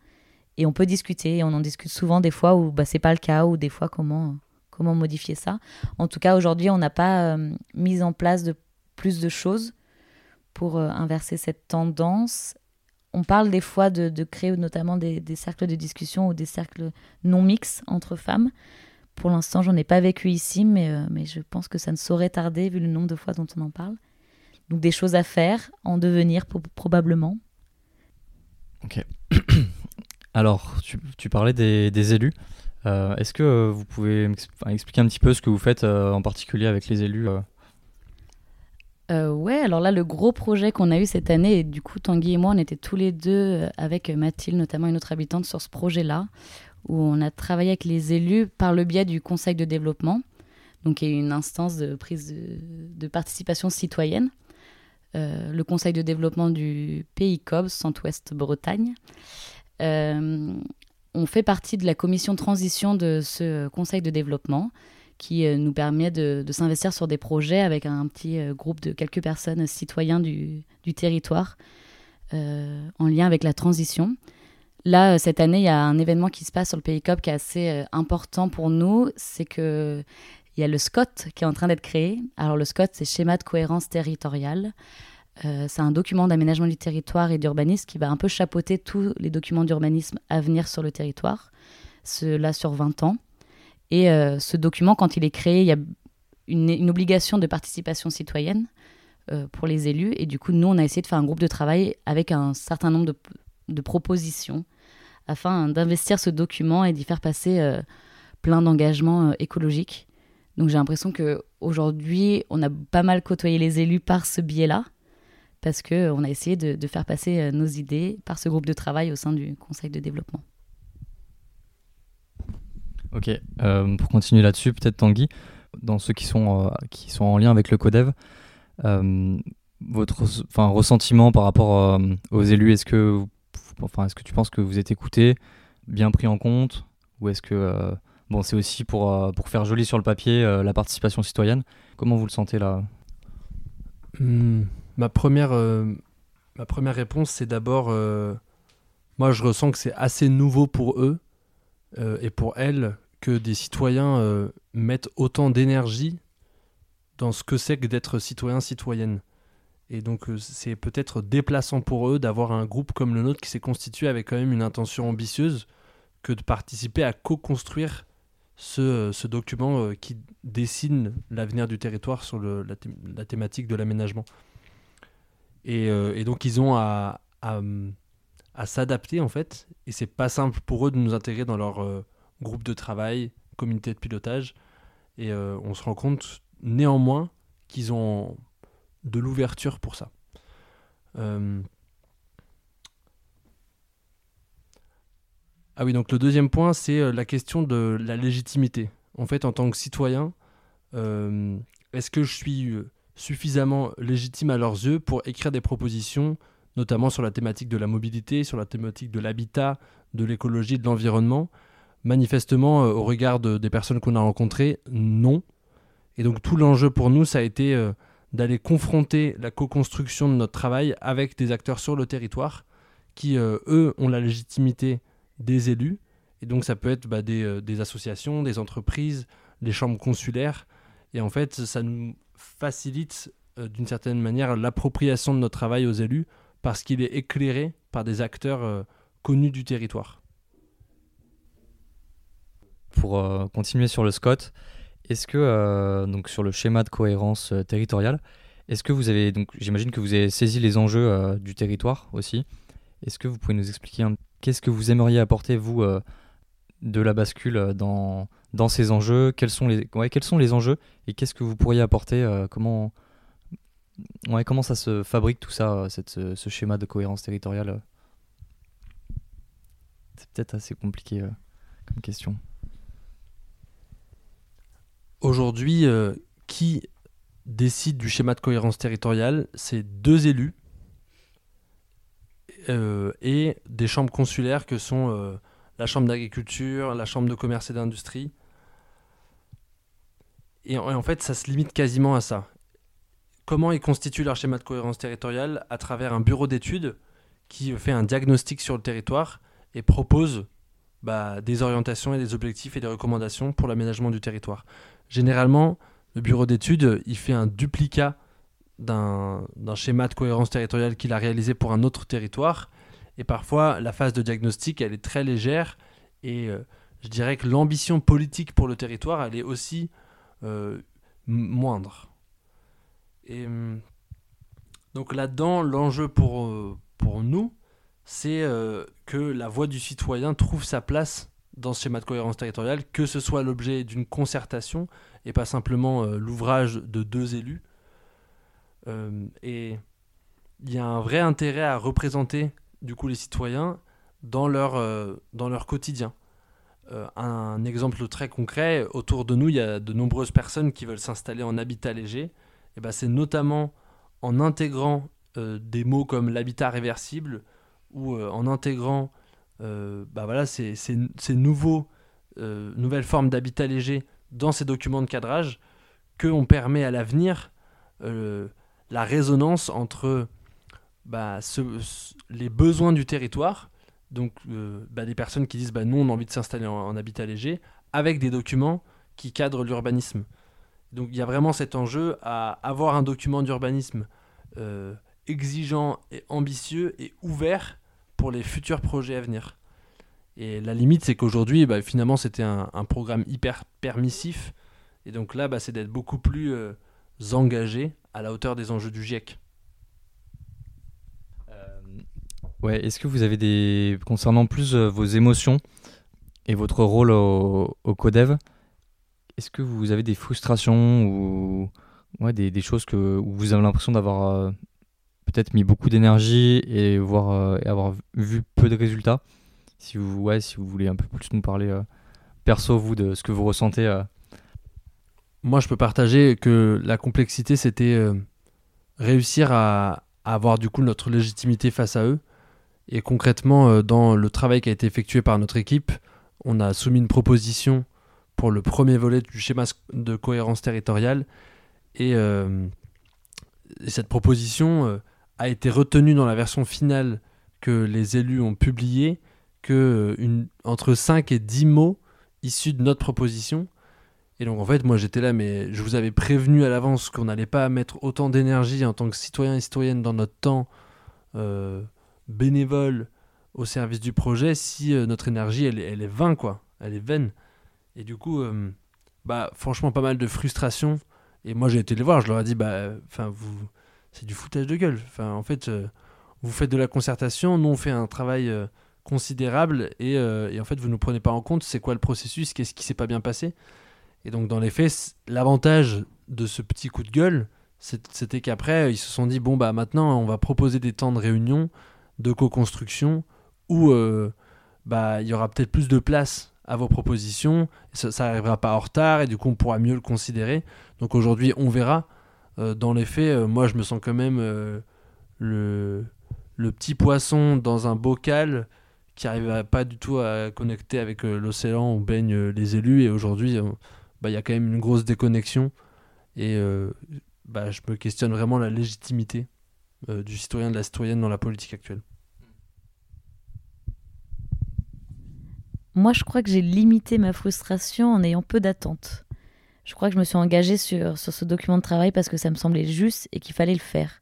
Et on peut discuter, et on en discute souvent des fois où bah, c'est pas le cas, ou des fois comment, comment modifier ça. En tout cas, aujourd'hui, on n'a pas euh, mis en place de plus de choses pour euh, inverser cette tendance. On parle des fois de, créer notamment des, des, cercles de discussion ou des cercles non mixtes entre femmes Pour l'instant, j'en ai pas vécu ici, mais, euh, mais je pense que ça ne saurait tarder vu le nombre de fois dont on en parle. Donc des choses à faire, en devenir probablement. Ok. (clears throat) Alors, tu, parlais des, élus. Euh, est-ce que vous pouvez expliquer un petit peu ce que vous faites euh, en particulier avec les élus euh, ouais, alors là, le gros projet qu'on a eu cette année, et du coup, Tanguy et moi, on était tous les deux avec Mathilde, notamment une autre habitante, sur ce projet-là, où on a travaillé avec les élus par le biais du Conseil de développement, donc y a une instance de prise de, participation citoyenne, le Conseil de développement du pays COB, Centre-Ouest Bretagne. Euh, on fait partie de la commission transition de ce conseil de développement qui euh, nous permet de, s'investir sur des projets avec un petit euh, groupe de quelques personnes citoyens du, territoire en lien avec la transition. Là, cette année, il y a un événement qui se passe sur le Pays COP qui est assez important pour nous. C'est que il y a le SCOT qui est en train d'être créé. Alors, le SCOT, c'est schéma de cohérence territoriale. Euh, c'est un document d'aménagement du territoire et d'urbanisme qui va un peu chapeauter tous les documents d'urbanisme à venir sur le territoire, cela sur 20 ans. Et euh, ce document, quand il est créé, il y a une, obligation de participation citoyenne euh, pour les élus. Et du coup, nous, on a essayé de faire un groupe de travail avec un certain nombre de, propositions afin d'investir ce document et d'y faire passer plein d'engagements écologiques. Donc j'ai l'impression qu'aujourd'hui, on a pas mal côtoyé les élus par ce biais-là parce qu'on a essayé de, faire passer euh, nos idées par ce groupe de travail au sein du Conseil de développement. Ok, euh, pour continuer là-dessus, peut-être Tanguy, dans ceux qui sont, euh, qui sont en lien avec le CODEV, votre enfin, ressentiment par rapport aux élus, est-ce que, enfin, est que tu penses que vous êtes écouté, bien pris en compte, ou est-ce que bon, c'est aussi pour, pour faire joli sur le papier la participation citoyenne Comment vous le sentez là? Hmm ma première, euh, ma première réponse, c'est d'abord, euh, moi je ressens que c'est assez nouveau pour eux euh, et pour elles que des citoyens mettent autant d'énergie dans ce que c'est que d'être citoyen-citoyenne. Et donc c'est peut-être déplaçant pour eux d'avoir un groupe comme le nôtre qui s'est constitué avec quand même une intention ambitieuse que de participer à co-construire ce, ce, document qui dessine l'avenir du territoire sur la, thématique de l'aménagement. Euh, et, donc, ils ont à, s'adapter, en fait. Et c'est pas simple pour eux de nous intégrer dans leur euh, groupe de travail, communauté de pilotage. Et euh, on se rend compte, néanmoins, qu'ils ont de l'ouverture pour ça. Ah oui, donc le deuxième point, c'est la question de la légitimité. En fait, en tant que citoyen, est-ce que je suis suffisamment légitimes à leurs yeux pour écrire des propositions, notamment sur la thématique de la mobilité, sur la thématique de l'habitat, de l'écologie, de l'environnement? Manifestement, euh, au regard des personnes qu'on a rencontrées, non. Et donc tout l'enjeu pour nous, ça a été euh, d'aller confronter la co-construction de notre travail avec des acteurs sur le territoire qui, euh, eux, ont la légitimité des élus. Et donc ça peut être bah, des, des, associations, des entreprises, des chambres consulaires. Et en fait, ça nous facilite euh, d'une certaine manière l'appropriation de notre travail aux élus parce qu'il est éclairé par des acteurs euh, connus du territoire. Pour euh, continuer sur le SCOT, est-ce que donc sur le schéma de cohérence territoriale, est-ce que vous avez donc j'imagine que vous avez saisi les enjeux du territoire aussi. Est-ce que vous pouvez nous expliquer qu'est-ce que vous aimeriez apporter vous de la bascule dans dans ces enjeux? Quels sont les, ouais, quels sont les enjeux? Et qu'est-ce que vous pourriez apporter euh, comment, ouais, comment ça se fabrique tout ça, euh, cette, ce, schéma de cohérence territoriale euh? C'est peut-être assez compliqué comme question. Aujourd'hui, qui décide du schéma de cohérence territoriale? C'est deux élus et des chambres consulaires que sont la chambre d'agriculture, la chambre de commerce et d'industrie. Et, en fait, ça se limite quasiment à ça. Comment ils constituent leur schéma de cohérence territoriale À travers un bureau d'études qui fait un diagnostic sur le territoire et propose bah, des orientations et des objectifs et des recommandations pour l'aménagement du territoire. Généralement, le bureau d'études, il fait un duplicat d'un schéma de cohérence territoriale qu'il a réalisé pour un autre territoire et parfois, la phase de diagnostic, elle est très légère et euh, je dirais que l'ambition politique pour le territoire, elle est aussi euh, moindre. Hum, donc là-dedans, l'enjeu pour, euh, nous, c'est que la voix du citoyen trouve sa place dans ce schéma de cohérence territoriale, que ce soit l'objet d'une concertation et pas simplement l'ouvrage de deux élus. Et il y a un vrai intérêt à représenter du coup les citoyens dans leur, dans leur quotidien. Euh, un exemple très concret, autour de nous, il y a de nombreuses personnes qui veulent s'installer en habitat léger. Et ben, c'est notamment en intégrant euh, des mots comme l'habitat réversible ou euh, en intégrant bah voilà, ces, ces, nouveaux, nouvelles formes d'habitat léger dans ces documents de cadrage qu'on permet à l'avenir la résonance entre bah, les besoins du territoire donc euh, bah, des personnes qui disent bah, nous on a envie de s'installer en, habitat léger avec des documents qui cadrent l'urbanisme. Donc il y a vraiment cet enjeu à avoir un document d'urbanisme euh, exigeant et ambitieux et ouvert pour les futurs projets à venir. Et la limite c'est qu'aujourd'hui bah, finalement c'était un, programme hyper permissif et donc là c'est d'être beaucoup plus euh, engagé à la hauteur des enjeux du GIEC. Ouais, est-ce que vous avez des. Concernant plus euh, vos émotions et votre rôle au, Codev, est-ce que vous avez des frustrations ou des, choses que, où vous avez l'impression d'avoir euh, peut-être mis beaucoup d'énergie et, voir, euh, et avoir vu peu de résultats? Si vous, ouais, si vous voulez un peu plus nous parler perso, vous, de ce que vous ressentez. Moi, je peux partager que la complexité, c'était réussir à, avoir du coup notre légitimité face à eux et concrètement, euh, dans le travail qui a été effectué par notre équipe, on a soumis une proposition pour le premier volet du schéma de cohérence territoriale. Et, euh, cette proposition euh, a été retenue dans la version finale que les élus ont publiée, que entre 5 et 10 mots issus de notre proposition. Et donc en fait, moi j'étais là, mais je vous avais prévenu à l'avance qu'on n'allait pas mettre autant d'énergie en tant que citoyen et citoyenne dans notre temps bénévole au service du projet si euh, notre énergie elle, est vain quoi. Elle est vaine. Et du coup euh, bah franchement pas mal de frustration. Et moi j'ai été les voir. Je leur ai dit bah enfin vous c'est du foutage de gueule. Enfin en fait euh, vous faites de la concertation. Nous on fait un travail considérable. Et, et, en fait vous ne prenez pas en compte. C'est quoi le processus? Qu'est-ce qui s'est pas bien passé? Et donc dans les faits l'avantage de ce petit coup de gueule c'était qu'après ils se sont dit bon bah maintenant on va proposer des temps de réunion de co-construction où euh, bah, il y aura peut-être plus de place à vos propositions, ça n'arrivera pas en retard et du coup on pourra mieux le considérer. Donc aujourd'hui on verra. Euh, dans les faits, euh, moi je me sens quand même le, le petit poisson dans un bocal qui n'arrive pas du tout à connecter avec l'océan où baignent les élus et aujourd'hui bah, il y a quand même une grosse déconnexion et bah, je me questionne vraiment la légitimité du citoyen de la citoyenne dans la politique actuelle. Moi, je crois que j'ai limité ma frustration en ayant peu d'attentes. Je crois que je me suis engagée sur, sur ce document de travail parce que ça me semblait juste et qu'il fallait le faire.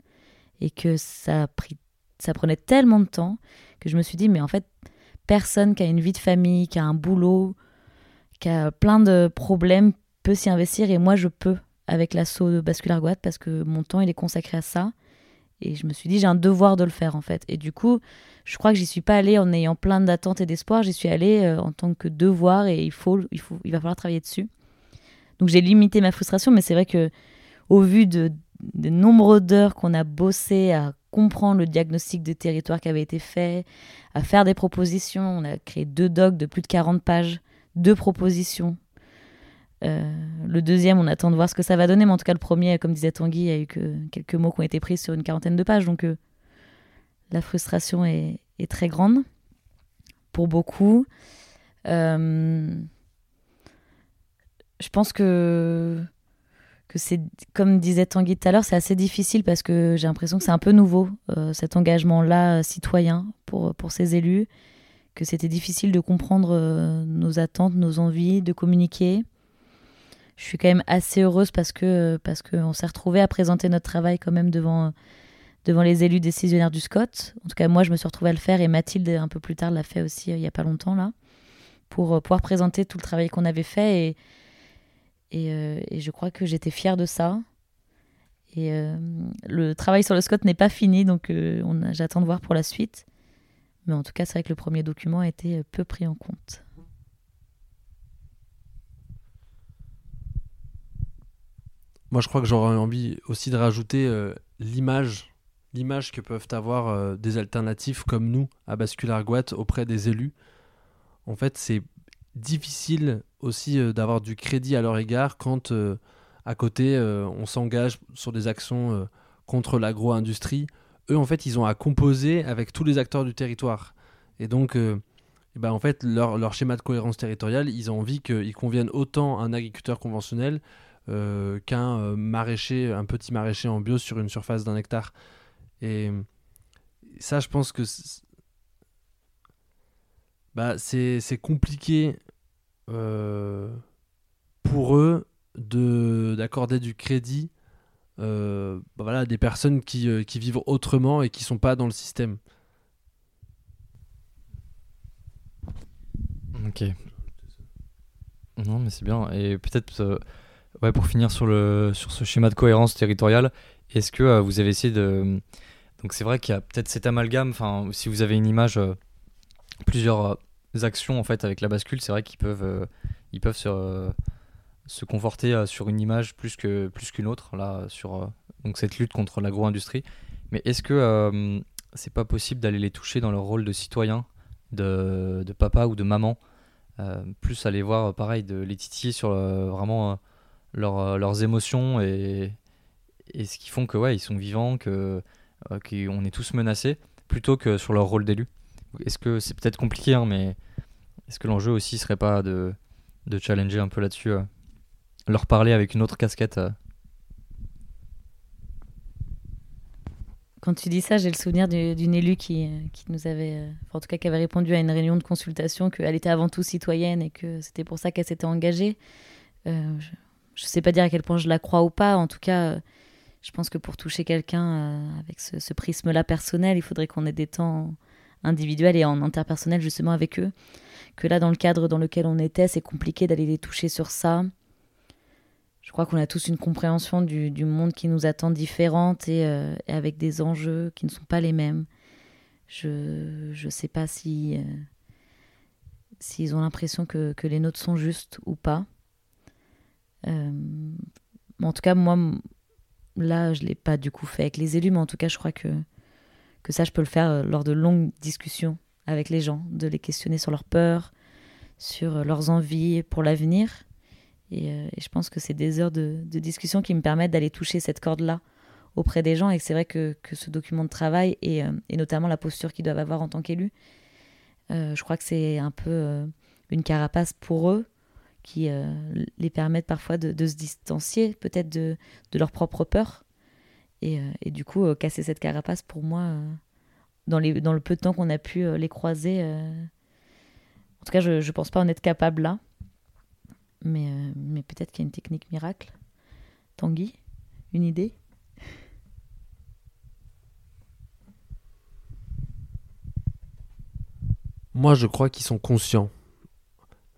Et que ça, pris, ça prenait tellement de temps que je me suis dit, mais en fait, personne qui a une vie de famille, qui a un boulot, qui a plein de problèmes peut s'y investir et moi je peux avec l'assaut de Bascule Argoat parce que mon temps il est consacré à ça et je me suis dit, j'ai un devoir de le faire en fait. Et du coup, je crois que j'y suis pas allée en ayant plein d'attentes et d'espoir. J'y suis allée euh, en tant que devoir et il, faut, il, faut, il va falloir travailler dessus. Donc j'ai limité ma frustration, mais c'est vrai que au vu de, de nombreux d'heures qu'on a bossé à comprendre le diagnostic de territoire qui avait été fait, à faire des propositions, on a créé deux docs de plus de 40 pages, deux propositions euh, le deuxième, on attend de voir ce que ça va donner, mais en tout cas, le premier, comme disait Tanguy, il y a eu que quelques mots qui ont été pris sur une quarantaine de pages, donc euh, la frustration est, très grande pour beaucoup. Euh, je pense que, que c'est, comme disait Tanguy tout à l'heure, c'est assez difficile parce que j'ai l'impression que c'est un peu nouveau, cet engagement-là citoyen pour, pour ces élus, que c'était difficile de comprendre nos attentes, nos envies, de communiquer je suis quand même assez heureuse parce que parce qu'on s'est retrouvé à présenter notre travail quand même devant devant les élus décisionnaires du Scott. En tout cas, moi, je me suis retrouvée à le faire et Mathilde un peu plus tard l'a fait aussi euh, il y a pas longtemps là. pour pouvoir présenter tout le travail qu'on avait fait. Et, et, et je crois que j'étais fière de ça. Et le travail sur le Scott n'est pas fini, donc j'attends de voir pour la suite. Mais en tout cas, c'est vrai que le premier document a été peu pris en compte. Moi, je crois que j'aurais envie aussi de rajouter euh, l'image, l'image que peuvent avoir euh, des alternatifs comme nous à Bascule auprès des élus. En fait, c'est difficile aussi euh, d'avoir du crédit à leur égard quand à côté on s'engage sur des actions contre l'agro-industrie. Eux, en fait, ils ont à composer avec tous les acteurs du territoire. Et donc, eh ben, en fait, leur, leur, schéma de cohérence territoriale, ils ont envie qu'il convienne autant à un agriculteur conventionnel euh, qu'un euh, maraîcher, un petit maraîcher en bio sur une surface d'un hectare. Et ça, je pense que bah, c'est compliqué euh, pour eux d'accorder du crédit bah, voilà, des personnes qui, qui, vivent autrement et qui sont pas dans le système. Ok. Non, mais c'est bien. Et peut-être Ouais, pour finir sur, le, sur ce schéma de cohérence territoriale, est-ce que euh, vous avez essayé de. Donc, c'est vrai qu'il y a peut-être cet amalgame, enfin, si vous avez une image, euh, plusieurs euh, actions en fait avec la bascule, c'est vrai qu'ils peuvent, peuvent se, se conforter sur une image plus que plus qu'une autre, là, sur donc cette lutte contre l'agro-industrie. Mais est-ce que c'est pas possible d'aller les toucher dans leur rôle de citoyen, de, de papa ou de maman Plus aller voir, pareil, de les titiller sur vraiment euh, leurs émotions et, et ce qui font que ouais, ils sont vivants, que euh, qu'on est tous menacés, plutôt que sur leur rôle d'élu? Est-ce que c'est peut-être compliqué, hein, mais est-ce que l'enjeu aussi serait pas de, de challenger un peu là-dessus, euh, leur parler avec une autre casquette Quand tu dis ça, j'ai le souvenir d'une élue qui, qui, nous avait, en tout cas, qui avait répondu à une réunion de consultation qu'elle était avant tout citoyenne et que c'était pour ça qu'elle s'était engagée. Euh, je sais pas dire à quel point je la crois ou pas. En tout cas, euh, je pense que pour toucher quelqu'un euh, avec ce, prisme-là personnel, il faudrait qu'on ait des temps individuels et en interpersonnel justement avec eux. Que là, dans le cadre dans lequel on était, c'est compliqué d'aller les toucher sur ça. Je crois qu'on a tous une compréhension du, monde qui nous attend différente euh, et, avec des enjeux qui ne sont pas les mêmes. Je ne sais pas si s'ils ont l'impression que, les nôtres sont justes ou pas. Euh, en tout cas, moi, là, je ne l'ai pas du coup fait avec les élus, mais en tout cas, je crois que, ça, je peux le faire euh, lors de longues discussions avec les gens, de les questionner sur leurs peurs, sur euh, leurs envies pour l'avenir. Et, je pense que c'est des heures de, discussion qui me permettent d'aller toucher cette corde-là auprès des gens. Et c'est vrai que, ce document de travail, et, et notamment la posture qu'ils doivent avoir en tant qu'élus, je crois que c'est un peu une carapace pour eux qui euh, les permettent parfois de, se distancier peut-être de, leur propre peur. Et, euh, du coup, euh, casser cette carapace, pour moi, dans, dans le peu de temps qu'on a pu les croiser, en tout cas, je ne pense pas en être capable là. Mais, mais peut-être qu'il y a une technique miracle. Tanguy, une idée? Moi, je crois qu'ils sont conscients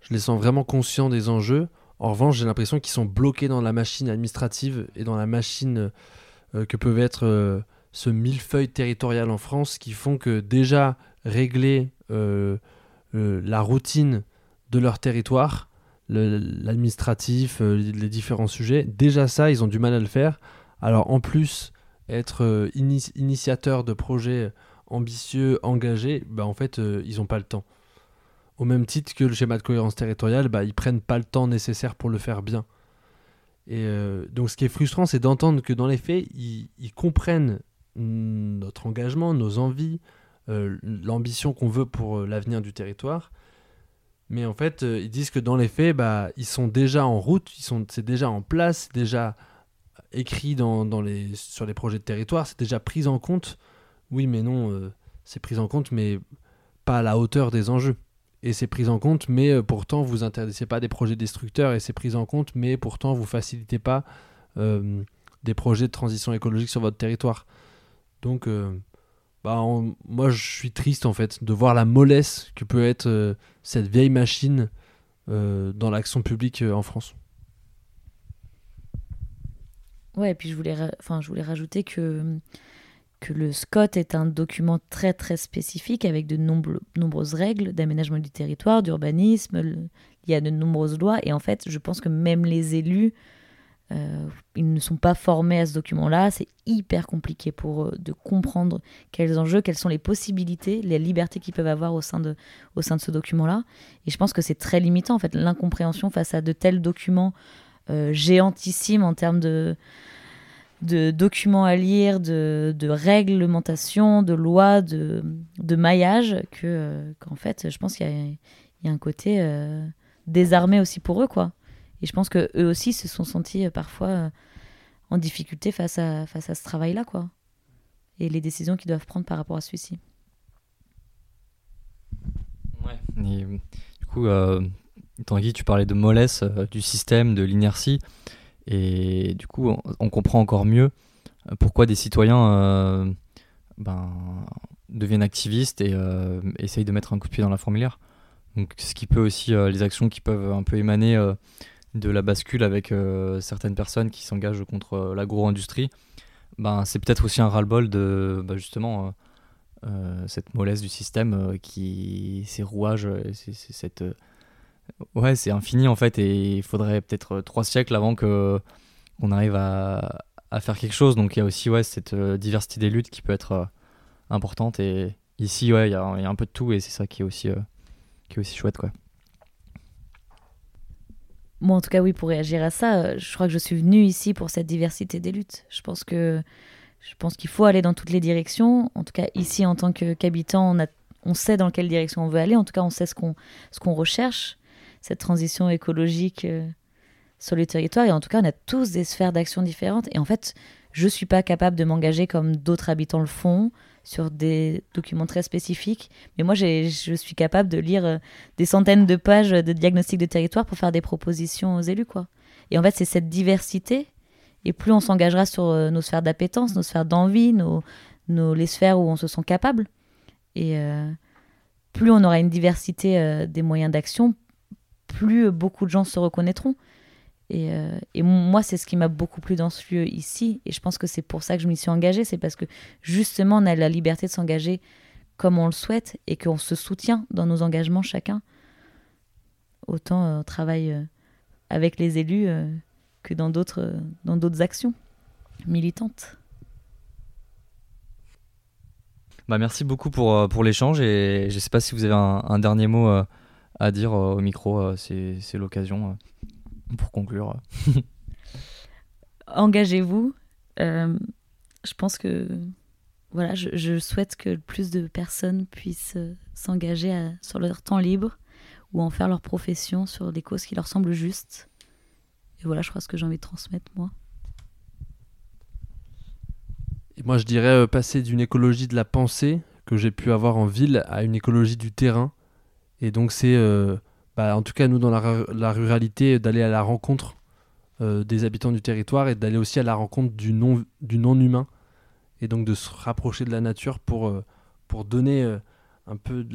je les sens vraiment conscients des enjeux. En revanche, j'ai l'impression qu'ils sont bloqués dans la machine administrative et dans la machine euh, que peuvent être euh, ce millefeuille territorial en France qui font que déjà régler euh, la routine de leur territoire, l'administratif, les différents sujets, déjà ça, ils ont du mal à le faire. Alors en plus, être initiateur de projets ambitieux, engagés, bah, en fait, ils n'ont pas le temps au même titre que le schéma de cohérence territoriale, bah, ils prennent pas le temps nécessaire pour le faire bien. Et euh, donc ce qui est frustrant, c'est d'entendre que dans les faits, ils, comprennent notre engagement, nos envies, euh, l'ambition qu'on veut pour euh, l'avenir du territoire. Mais en fait, ils disent que dans les faits, bah, ils sont déjà en route, c'est déjà en place, déjà écrit dans, dans, les, sur les projets de territoire, c'est déjà pris en compte. Oui, mais non, c'est pris en compte, mais pas à la hauteur des enjeux et c'est pris en compte, mais euh, pourtant vous interdisez pas des projets destructeurs et c'est pris en compte, mais pourtant vous facilitez pas euh, des projets de transition écologique sur votre territoire. Donc, euh, bah, moi, je suis triste en fait de voir la mollesse que peut être euh, cette vieille machine euh, dans l'action publique euh, en France. Ouais, et puis je voulais, enfin, je voulais rajouter que, que le SCOT est un document très très spécifique avec de nombre- nombreuses règles d'aménagement du territoire, d'urbanisme, il y a de nombreuses lois, et en fait, je pense que même les élus, euh, ils ne sont pas formés à ce document-là, c'est hyper compliqué pour eux de comprendre quels enjeux, quelles sont les possibilités, les libertés qu'ils peuvent avoir au sein de, au sein de ce document-là, et je pense que c'est très limitant, en fait, l'incompréhension face à de tels documents euh, géantissimes en termes de de documents à lire, de, de réglementation, de lois, de, de maillage, que, euh, qu'en fait, je pense qu'il y y a un côté désarmé aussi pour eux, quoi. Et je pense que eux aussi se sont sentis euh, parfois euh, en difficulté face à, face à ce travail-là, quoi. Et les décisions qu'ils doivent prendre par rapport à celui-ci. Et, du coup, euh, Tanguy, tu parlais de mollesse euh, du système, de l'inertie. Et du coup, on, comprend encore mieux euh, pourquoi des citoyens euh, ben, deviennent activistes et euh, essayent de mettre un coup de pied dans la fourmilière. Donc, ce qui peut aussi, euh, les actions qui peuvent un peu émaner euh, de la bascule avec euh, certaines personnes qui s'engagent contre euh, l'agro-industrie, ben, c'est peut-être aussi un ras-le-bol de bah, justement euh, cette mollesse du système qui ces rouages c'est cette ouais c'est infini en fait et il faudrait peut-être trois siècles avant que qu'on arrive à, à faire quelque chose. Donc il y a aussi ouais cette diversité des luttes qui peut être importante. Et ici ouais il y y a un peu de tout et c'est ça qui est aussi qui est aussi chouette quoi Moi, en tout cas, oui, pour réagir à ça, euh, je crois que je suis venue ici pour cette diversité des luttes. Je pense que je pense qu'il faut aller dans toutes les directions. En tout cas, ici, en tant qu'habitant, on, on sait dans quelle direction on veut aller. En tout cas, on sait ce qu'on ce qu'on recherche, cette transition écologique euh, sur le territoire. Et en tout cas, on a tous des sphères d'action différentes. Et en fait, je suis pas capable de m'engager comme d'autres habitants le font sur des documents très spécifiques. Mais moi, je suis capable de lire euh, des centaines de pages de diagnostic de territoire pour faire des propositions aux élus, quoi. Et en fait, c'est cette diversité. Et plus on s'engagera sur euh, nos sphères d'appétence, nos sphères d'envie, nos, les sphères où on se sent capable, et euh, plus on aura une diversité des moyens d'action, plus beaucoup de gens se reconnaîtront. Et, euh, et moi, c'est ce qui m'a beaucoup plu dans ce lieu ici. Et je pense que c'est pour ça que je m'y suis engagée. C'est parce que justement, on a la liberté de s'engager comme on le souhaite et qu'on se soutient dans nos engagements chacun. Autant euh, on travaille euh, avec les élus que dans d'autres actions militantes. bah merci beaucoup pour pour l'échange et je sais pas si vous avez un, dernier mot à dire au micro c'est l'occasion pour conclure (laughs) Engagez-vous. Euh, je pense que voilà, je, je souhaite que plus de personnes puissent euh, s'engager à- sur leur temps libre ou en faire leur profession sur des causes qui leur semblent justes. Et voilà, je crois ce que j'ai envie de transmettre moi. Et moi, je dirais euh, passer d'une écologie de la pensée que j'ai pu avoir en ville à une écologie du terrain. Et donc, c'est, euh, bah, en tout cas, nous, dans la, ru- la ruralité, d'aller à la rencontre euh, des habitants du territoire et d'aller aussi à la rencontre du non, du non-humain. Et donc, de se rapprocher de la nature pour, euh, donner euh, un peu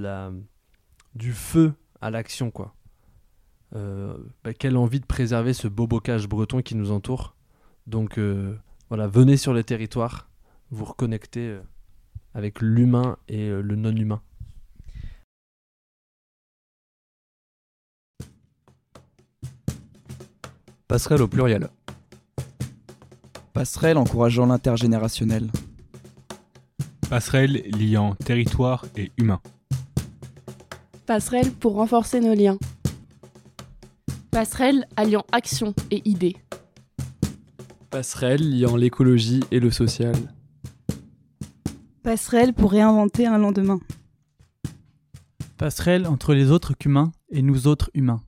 du feu à l'action, quoi. Bah, quelle envie de préserver ce beau bocage breton qui nous entoure. Donc, voilà, venez sur les territoires vous reconnecter euh, avec l'humain et le non-humain. Passerelle au pluriel Passerelle encourageant l'intergénérationnel. Passerelle liant territoire et humain. Passerelle pour renforcer nos liens. Passerelle alliant action et idées. Passerelle liant l'écologie et le social. Passerelle pour réinventer un lendemain. Passerelle entre les autres qu'humains et nous autres humains.